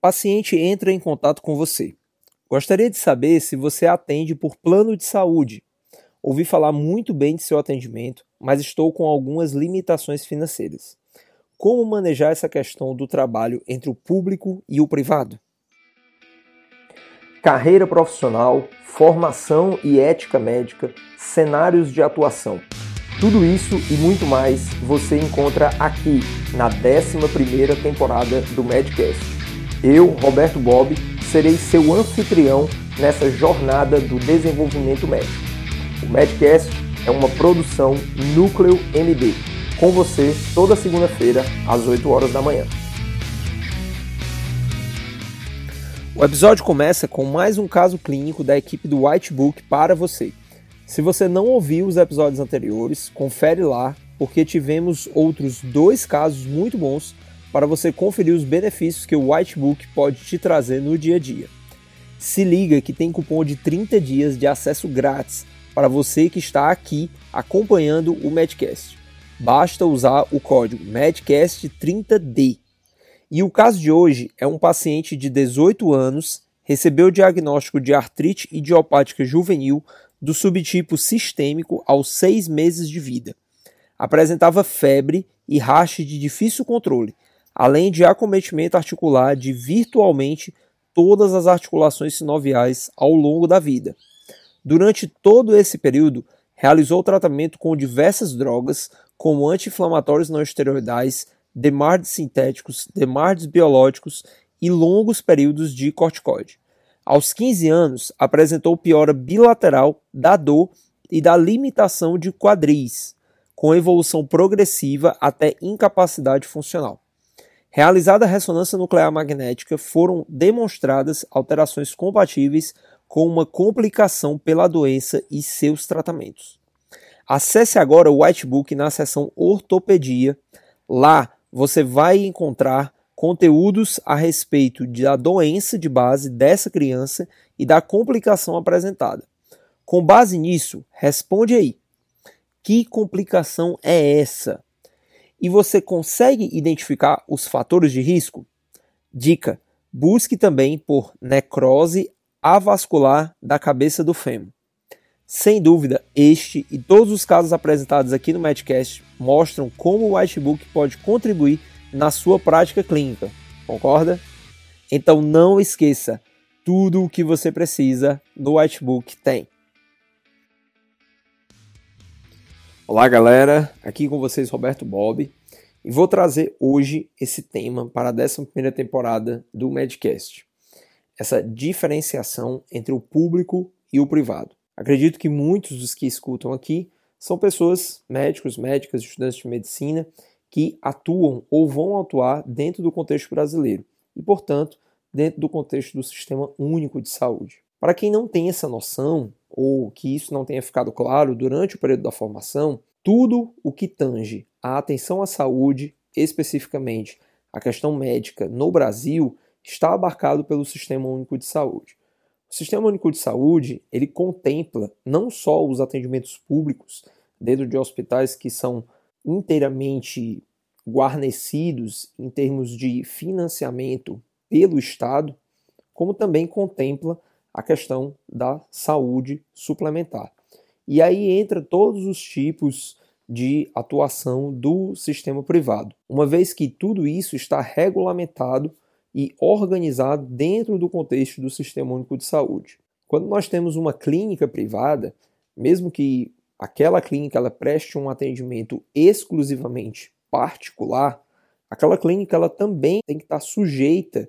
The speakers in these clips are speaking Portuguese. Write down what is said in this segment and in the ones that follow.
Paciente entra em contato com você. Gostaria de saber se você atende por plano de saúde. Ouvi falar muito bem de seu atendimento, mas estou com algumas limitações financeiras. Como manejar essa questão do trabalho entre o público e o privado? Carreira profissional, formação e ética médica, cenários de atuação. Tudo isso e muito mais você encontra aqui na 11ª temporada do Medcast. Eu, Roberto Bob, serei seu anfitrião nessa jornada do desenvolvimento médico. O Medcast é uma produção Núcleo MD, com você toda segunda-feira às 8 horas da manhã. O episódio começa com mais um caso clínico da equipe do Whitebook para você. Se você não ouviu os episódios anteriores, confere lá, porque tivemos outros dois casos muito bons para você conferir os benefícios que o Whitebook pode te trazer no dia a dia. Se liga que tem cupom de 30 dias de acesso grátis para você que está aqui acompanhando o Medcast. Basta usar o código MEDCAST30D. E o caso de hoje é um paciente de 18 anos, recebeu o diagnóstico de artrite idiopática juvenil do subtipo sistêmico aos seis meses de vida. Apresentava febre e racha de difícil controle, além de acometimento articular de virtualmente todas as articulações sinoviais ao longo da vida. Durante todo esse período, realizou tratamento com diversas drogas, como anti-inflamatórios não esteroidais, demardes sintéticos, demardes biológicos e longos períodos de corticoide. Aos 15 anos, apresentou piora bilateral da dor e da limitação de quadris, com evolução progressiva até incapacidade funcional. Realizada a ressonância nuclear magnética, foram demonstradas alterações compatíveis com uma complicação pela doença e seus tratamentos. Acesse agora o Whitebook na seção Ortopedia. Lá você vai encontrar conteúdos a respeito da doença de base dessa criança e da complicação apresentada. Com base nisso, responde aí: que complicação é essa? E você consegue identificar os fatores de risco? Dica: busque também por necrose avascular da cabeça do fêmur. Sem dúvida, este e todos os casos apresentados aqui no Medcast mostram como o Whitebook pode contribuir na sua prática clínica. Concorda? Então não esqueça, tudo o que você precisa no Whitebook tem. Olá, galera. Aqui com vocês Roberto Bob e vou trazer hoje esse tema para a 11 temporada do Medcast. Essa diferenciação entre o público e o privado. Acredito que muitos dos que escutam aqui são pessoas, médicos, médicas, estudantes de medicina, que atuam ou vão atuar dentro do contexto brasileiro e, portanto, dentro do contexto do Sistema Único de Saúde. Para quem não tem essa noção, ou que isso não tenha ficado claro durante o período da formação, tudo o que tange a atenção à saúde, especificamente a questão médica no Brasil, está abarcado pelo Sistema Único de Saúde. O Sistema Único de Saúde, ele contempla não só os atendimentos públicos dentro de hospitais que são inteiramente guarnecidos em termos de financiamento pelo Estado, como também contempla a questão da saúde suplementar. E aí entra todos os tipos de atuação do sistema privado, uma vez que tudo isso está regulamentado e organizado dentro do contexto do Sistema Único de Saúde. Quando nós temos uma clínica privada, mesmo que aquela clínica ela preste um atendimento exclusivamente particular, aquela clínica ela também tem que estar sujeita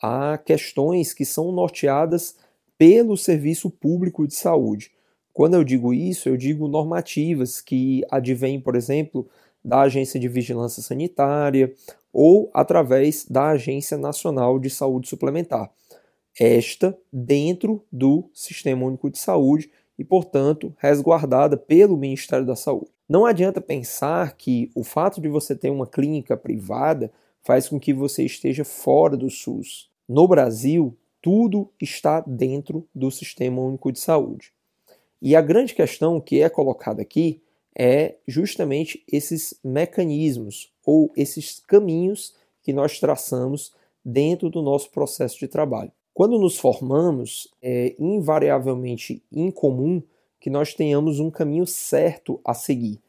a questões que são norteadas pelo Serviço Público de Saúde. Quando eu digo isso, eu digo normativas que advêm, por exemplo, da Agência de Vigilância Sanitária ou através da Agência Nacional de Saúde Suplementar. Esta dentro do Sistema Único de Saúde e, portanto, resguardada pelo Ministério da Saúde. Não adianta pensar que o fato de você ter uma clínica privada faz com que você esteja fora do SUS. No Brasil, tudo está dentro do Sistema Único de Saúde. E a grande questão que é colocada aqui é justamente esses mecanismos ou esses caminhos que nós traçamos dentro do nosso processo de trabalho. Quando nos formamos, é invariavelmente incomum que nós tenhamos um caminho certo a seguir.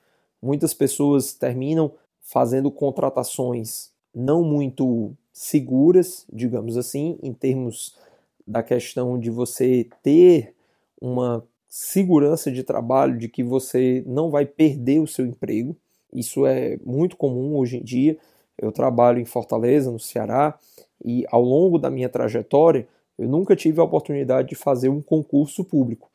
Muitas pessoas terminam fazendo contratações não muito seguras, digamos assim, em termos da questão de você ter uma segurança de trabalho, de que você não vai perder o seu emprego. Isso é muito comum hoje em dia. Eu trabalho em Fortaleza, no Ceará, e ao longo da minha trajetória, eu nunca tive a oportunidade de fazer um concurso público.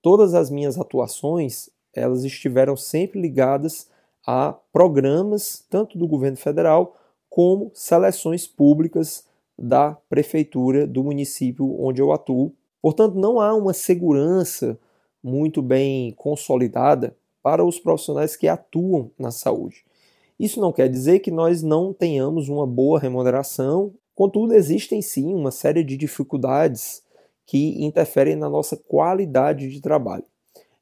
Todas as minhas atuações, elas estiveram sempre ligadas a programas tanto do governo federal como seleções públicas da prefeitura do município onde eu atuo. Portanto, não há uma segurança muito bem consolidada para os profissionais que atuam na saúde. Isso não quer dizer que nós não tenhamos uma boa remuneração, contudo, existem sim uma série de dificuldades que interferem na nossa qualidade de trabalho.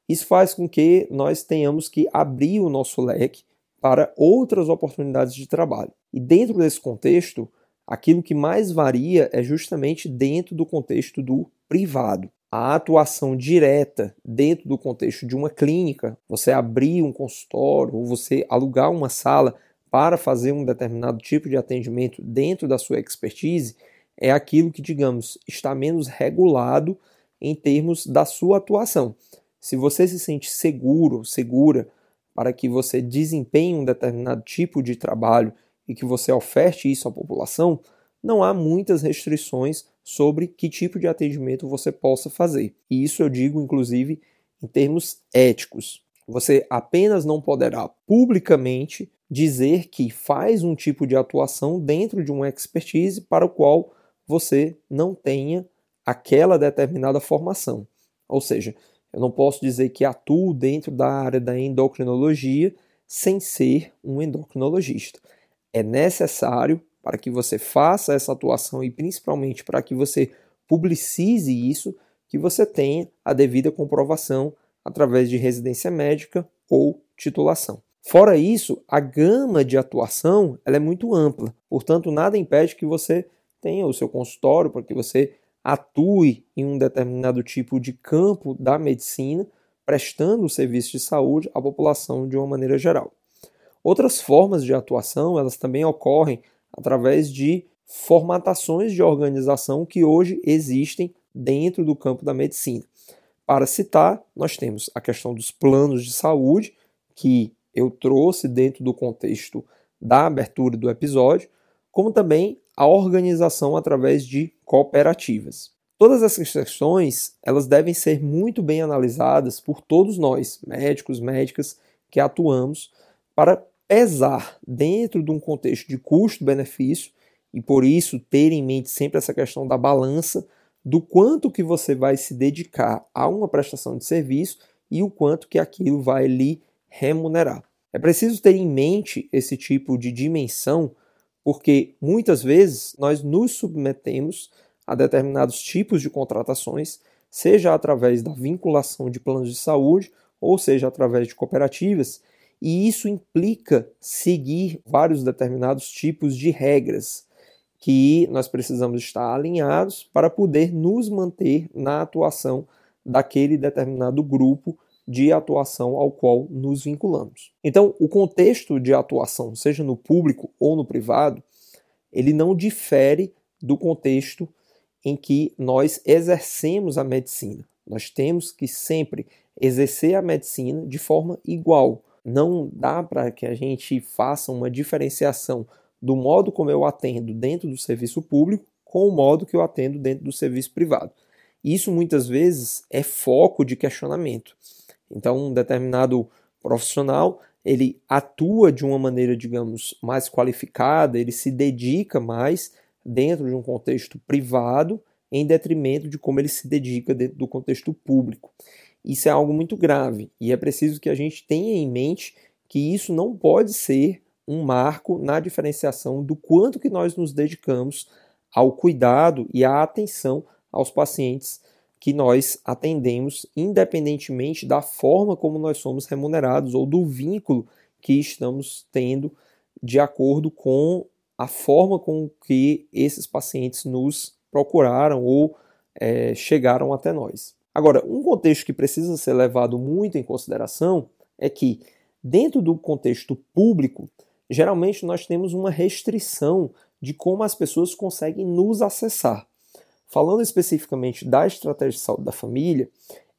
Isso faz com que nós tenhamos que abrir o nosso leque para outras oportunidades de trabalho. E dentro desse contexto, aquilo que mais varia é justamente dentro do contexto do privado. A atuação direta dentro do contexto de uma clínica, você abrir um consultório ou você alugar uma sala para fazer um determinado tipo de atendimento dentro da sua expertise, é aquilo que, digamos, está menos regulado em termos da sua atuação. Se você se sente seguro, segura para que você desempenhe um determinado tipo de trabalho e que você oferte isso à população, não há muitas restrições sobre que tipo de atendimento você possa fazer. E isso eu digo, inclusive, em termos éticos. Você apenas não poderá publicamente dizer que faz um tipo de atuação dentro de uma expertise para o qual você não tenha aquela determinada formação. Ou seja, eu não posso dizer que atuo dentro da área da endocrinologia sem ser um endocrinologista. É necessário para que você faça essa atuação e principalmente para que você publicize isso, que você tenha a devida comprovação através de residência médica ou titulação. Fora isso, a gama de atuação ela é muito ampla, portanto, nada impede que você tenha o seu consultório para que você atue em um determinado tipo de campo da medicina, prestando o serviço de saúde à população de uma maneira geral. Outras formas de atuação, elas também ocorrem através de formatações de organização que hoje existem dentro do campo da medicina. Para citar, nós temos a questão dos planos de saúde, que eu trouxe dentro do contexto da abertura do episódio, como também a organização através de cooperativas. Todas essas questões, elas devem ser muito bem analisadas por todos nós, médicos, médicas, que atuamos, para pesar dentro de um contexto de custo-benefício e por isso ter em mente sempre essa questão da balança do quanto que você vai se dedicar a uma prestação de serviço e o quanto que aquilo vai lhe remunerar. É preciso ter em mente esse tipo de dimensão porque muitas vezes nós nos submetemos a determinados tipos de contratações, seja através da vinculação de planos de saúde, ou seja através de cooperativas, e isso implica seguir vários determinados tipos de regras que nós precisamos estar alinhados para poder nos manter na atuação daquele determinado grupo de atuação ao qual nos vinculamos. Então, o contexto de atuação, seja no público ou no privado, ele não difere do contexto em que nós exercemos a medicina. Nós temos que sempre exercer a medicina de forma igual. Não dá para que a gente faça uma diferenciação do modo como eu atendo dentro do serviço público com o modo que eu atendo dentro do serviço privado. Isso muitas vezes é foco de questionamento. Então, um determinado profissional ele atua de uma maneira, digamos, mais qualificada, ele se dedica mais dentro de um contexto privado, em detrimento de como ele se dedica dentro do contexto público. Isso é algo muito grave e é preciso que a gente tenha em mente que isso não pode ser um marco na diferenciação do quanto que nós nos dedicamos ao cuidado e à atenção aos pacientes que nós atendemos, independentemente da forma como nós somos remunerados ou do vínculo que estamos tendo de acordo com a forma com que esses pacientes nos procuraram ou é, chegaram até nós. Agora, um contexto que precisa ser levado muito em consideração é que, dentro do contexto público, geralmente nós temos uma restrição de como as pessoas conseguem nos acessar. Falando especificamente da estratégia de saúde da família,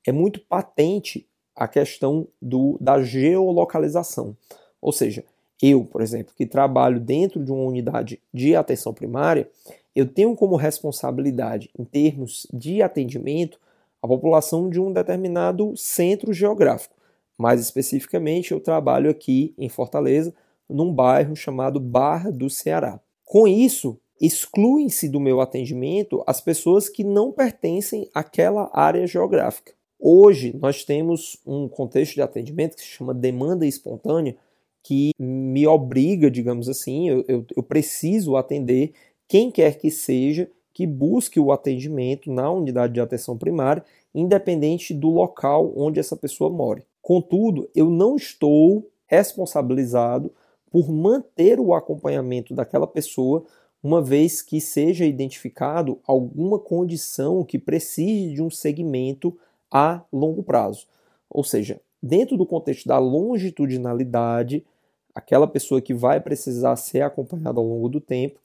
é muito patente a questão do, da geolocalização. Ou seja, eu, por exemplo, que trabalho dentro de uma unidade de atenção primária, eu tenho como responsabilidade, em termos de atendimento, a população de um determinado centro geográfico. Mais especificamente, eu trabalho aqui em Fortaleza, num bairro chamado Barra do Ceará. Com isso, excluem-se do meu atendimento as pessoas que não pertencem àquela área geográfica. Hoje, nós temos um contexto de atendimento que se chama demanda espontânea, que me obriga, digamos assim, eu, eu, eu preciso atender quem quer que seja que busque o atendimento na unidade de atenção primária, independente do local onde essa pessoa mora. Contudo, eu não estou responsabilizado por manter o acompanhamento daquela pessoa, uma vez que seja identificado alguma condição que precise de um segmento a longo prazo. Ou seja, dentro do contexto da longitudinalidade, aquela pessoa que vai precisar ser acompanhada ao longo do tempo,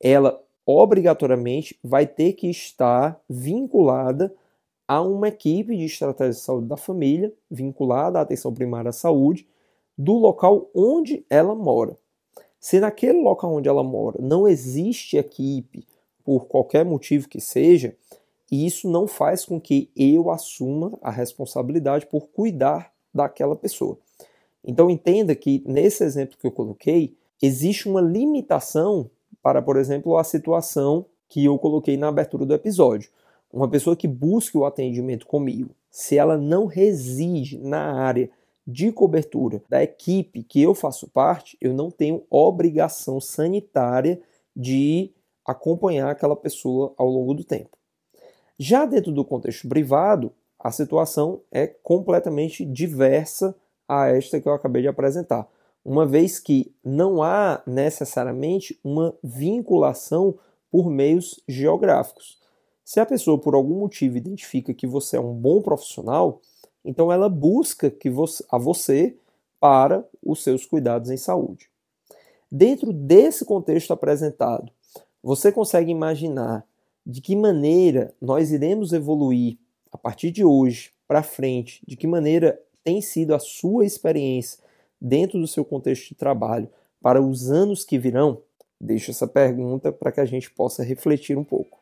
ela obrigatoriamente vai ter que estar vinculada a uma equipe de estratégia de saúde da família, vinculada à atenção primária à saúde, do local onde ela mora. Se naquele local onde ela mora não existe equipe, por qualquer motivo que seja, isso não faz com que eu assuma a responsabilidade por cuidar daquela pessoa. Então entenda que nesse exemplo que eu coloquei, existe uma limitação para, por exemplo, a situação que eu coloquei na abertura do episódio. Uma pessoa que busque o atendimento comigo, se ela não reside na área de cobertura da equipe que eu faço parte, eu não tenho obrigação sanitária de acompanhar aquela pessoa ao longo do tempo. Já dentro do contexto privado, a situação é completamente diversa a esta que eu acabei de apresentar, uma vez que não há necessariamente uma vinculação por meios geográficos. Se a pessoa por algum motivo identifica que você é um bom profissional, então ela busca que você, a você para os seus cuidados em saúde. Dentro desse contexto apresentado, você consegue imaginar de que maneira nós iremos evoluir a partir de hoje para frente, de que maneira tem sido a sua experiência dentro do seu contexto de trabalho para os anos que virão? Deixo essa pergunta para que a gente possa refletir um pouco.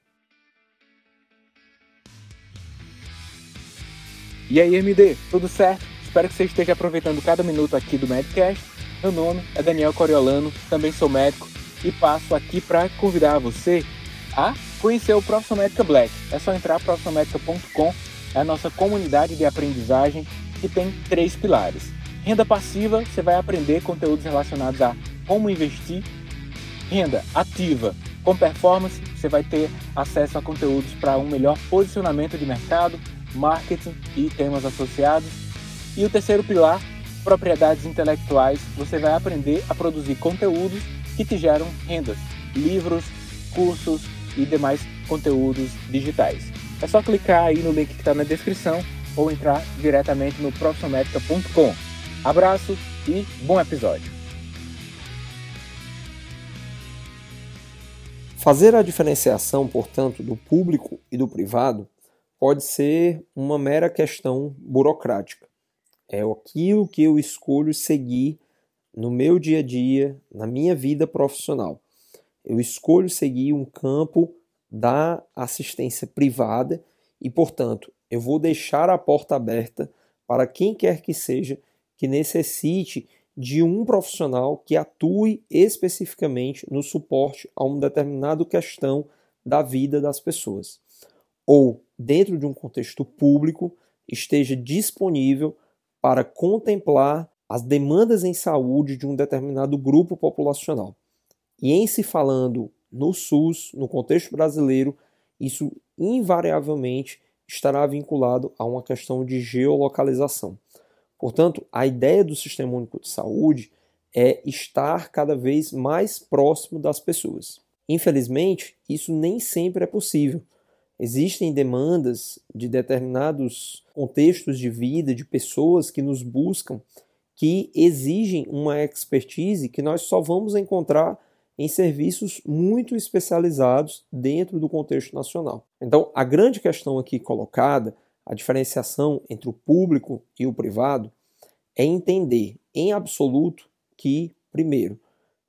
E aí, MD, tudo certo? Espero que você esteja aproveitando cada minuto aqui do Medcast. Meu nome é Daniel Coriolano, também sou médico e passo aqui para convidar você a conhecer o Profissão Médica Black. É só entrar profissionalmedica.com, é a nossa comunidade de aprendizagem que tem três pilares. Renda passiva, você vai aprender conteúdos relacionados a como investir. Renda ativa, com performance, você vai ter acesso a conteúdos para um melhor posicionamento de mercado, marketing e temas associados. E o terceiro pilar, propriedades intelectuais, você vai aprender a produzir conteúdos que te geram rendas, livros, cursos e demais conteúdos digitais. É só clicar aí no link que está na descrição ou entrar diretamente no profissionalmedica.com. Abraço e bom episódio. Fazer a diferenciação, portanto, do público e do privado pode ser uma mera questão burocrática. É aquilo que eu escolho seguir no meu dia a dia, na minha vida profissional. Eu escolho seguir um campo da assistência privada e, portanto, eu vou deixar a porta aberta para quem quer que seja que necessite de um profissional que atue especificamente no suporte a uma determinada questão da vida das pessoas. Ou, dentro de um contexto público, esteja disponível para contemplar as demandas em saúde de um determinado grupo populacional. E em se falando no SUS, no contexto brasileiro, isso invariavelmente estará vinculado a uma questão de geolocalização. Portanto, a ideia do Sistema Único de Saúde é estar cada vez mais próximo das pessoas. Infelizmente, isso nem sempre é possível. Existem demandas de determinados contextos de vida, de pessoas que nos buscam, que exigem uma expertise que nós só vamos encontrar em serviços muito especializados dentro do contexto nacional. Então, a grande questão aqui colocada, a diferenciação entre o público e o privado, é entender em absoluto que, primeiro,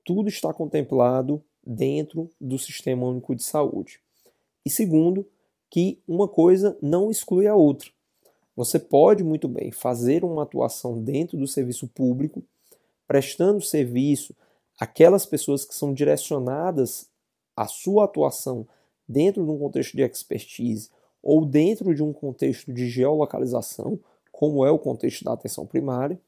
tudo está contemplado dentro do Sistema Único de Saúde. E segundo, que uma coisa não exclui a outra. Você pode muito bem fazer uma atuação dentro do serviço público, prestando serviço àquelas pessoas que são direcionadas à sua atuação dentro de um contexto de expertise ou dentro de um contexto de geolocalização, como é o contexto da atenção primária,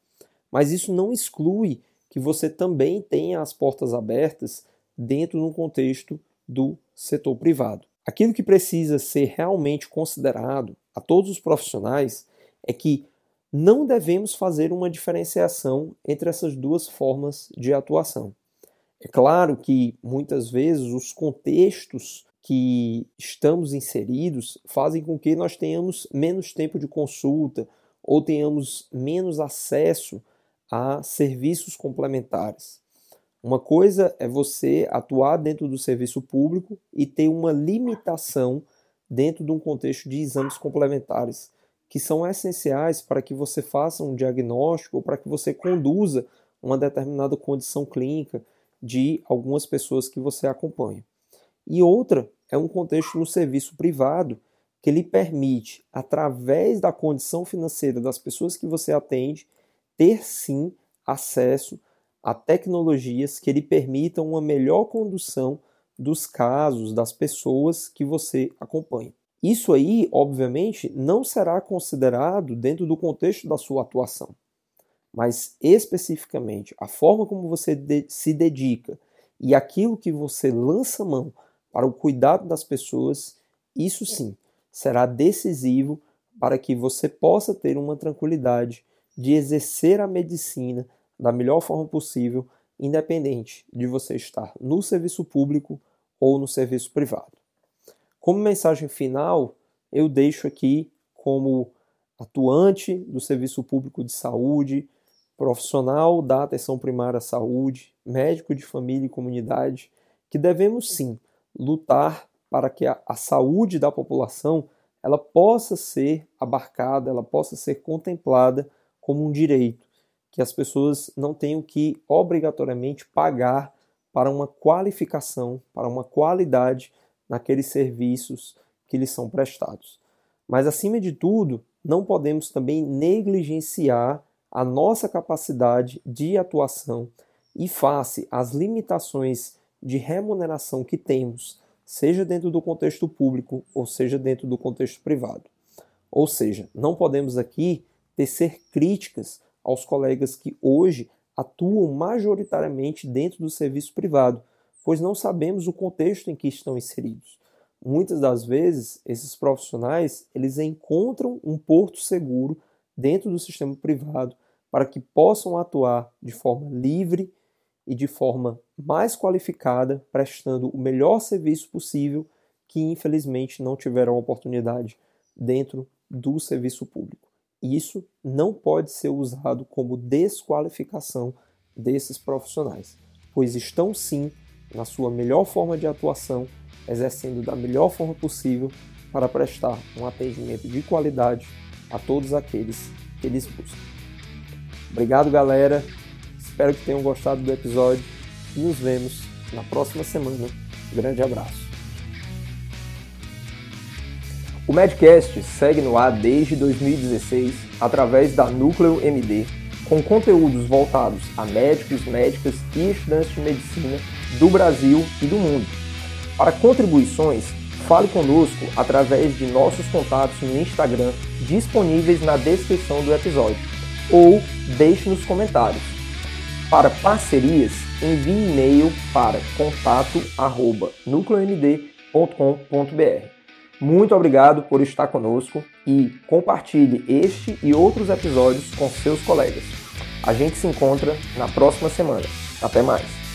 mas isso não exclui que você também tenha as portas abertas dentro de um contexto do setor privado. Aquilo que precisa ser realmente considerado a todos os profissionais é que não devemos fazer uma diferenciação entre essas duas formas de atuação. É claro que muitas vezes os contextos que estamos inseridos fazem com que nós tenhamos menos tempo de consulta ou tenhamos menos acesso a serviços complementares. Uma coisa é você atuar dentro do serviço público e ter uma limitação dentro de um contexto de exames complementares, que são essenciais para que você faça um diagnóstico ou para que você conduza uma determinada condição clínica de algumas pessoas que você acompanha. E outra é um contexto no serviço privado que lhe permite, através da condição financeira das pessoas que você atende, ter sim acesso a tecnologias que lhe permitam uma melhor condução dos casos, das pessoas que você acompanha. Isso aí, obviamente, não será considerado dentro do contexto da sua atuação, mas especificamente a forma como você de se dedica e aquilo que você lança mão para o cuidado das pessoas, isso sim será decisivo para que você possa ter uma tranquilidade de exercer a medicina da melhor forma possível, independente de você estar no serviço público ou no serviço privado. Como mensagem final, eu deixo aqui como atuante do serviço público de saúde, profissional da atenção primária à saúde, médico de família e comunidade, que devemos sim lutar para que a, a saúde da população ela possa ser abarcada, ela possa ser contemplada como um direito, que as pessoas não tenham que obrigatoriamente pagar para uma qualificação, para uma qualidade naqueles serviços que lhes são prestados. Mas, acima de tudo, não podemos também negligenciar a nossa capacidade de atuação e face às limitações de remuneração que temos, seja dentro do contexto público ou seja dentro do contexto privado. Ou seja, não podemos aqui tecer críticas aos colegas que hoje atuam majoritariamente dentro do serviço privado, pois não sabemos o contexto em que estão inseridos. Muitas das vezes, esses profissionais, eles encontram um porto seguro dentro do sistema privado para que possam atuar de forma livre e de forma mais qualificada, prestando o melhor serviço possível, que infelizmente não tiveram oportunidade dentro do serviço público. Isso não pode ser usado como desqualificação desses profissionais, pois estão sim na sua melhor forma de atuação, exercendo da melhor forma possível para prestar um atendimento de qualidade a todos aqueles que eles buscam. Obrigado, galera. Espero que tenham gostado do episódio nos vemos na próxima semana. grande abraço. O Medcast segue no ar desde 2016 através da Núcleo MD, com conteúdos voltados a médicos, médicas e estudantes de medicina do Brasil e do mundo. Para contribuições, fale conosco através de nossos contatos no Instagram disponíveis na descrição do episódio ou deixe nos comentários. Para parcerias, envie e-mail para contato@nucleomd.com.br. Muito obrigado por estar conosco e compartilhe este e outros episódios com seus colegas. A gente se encontra na próxima semana. Até mais!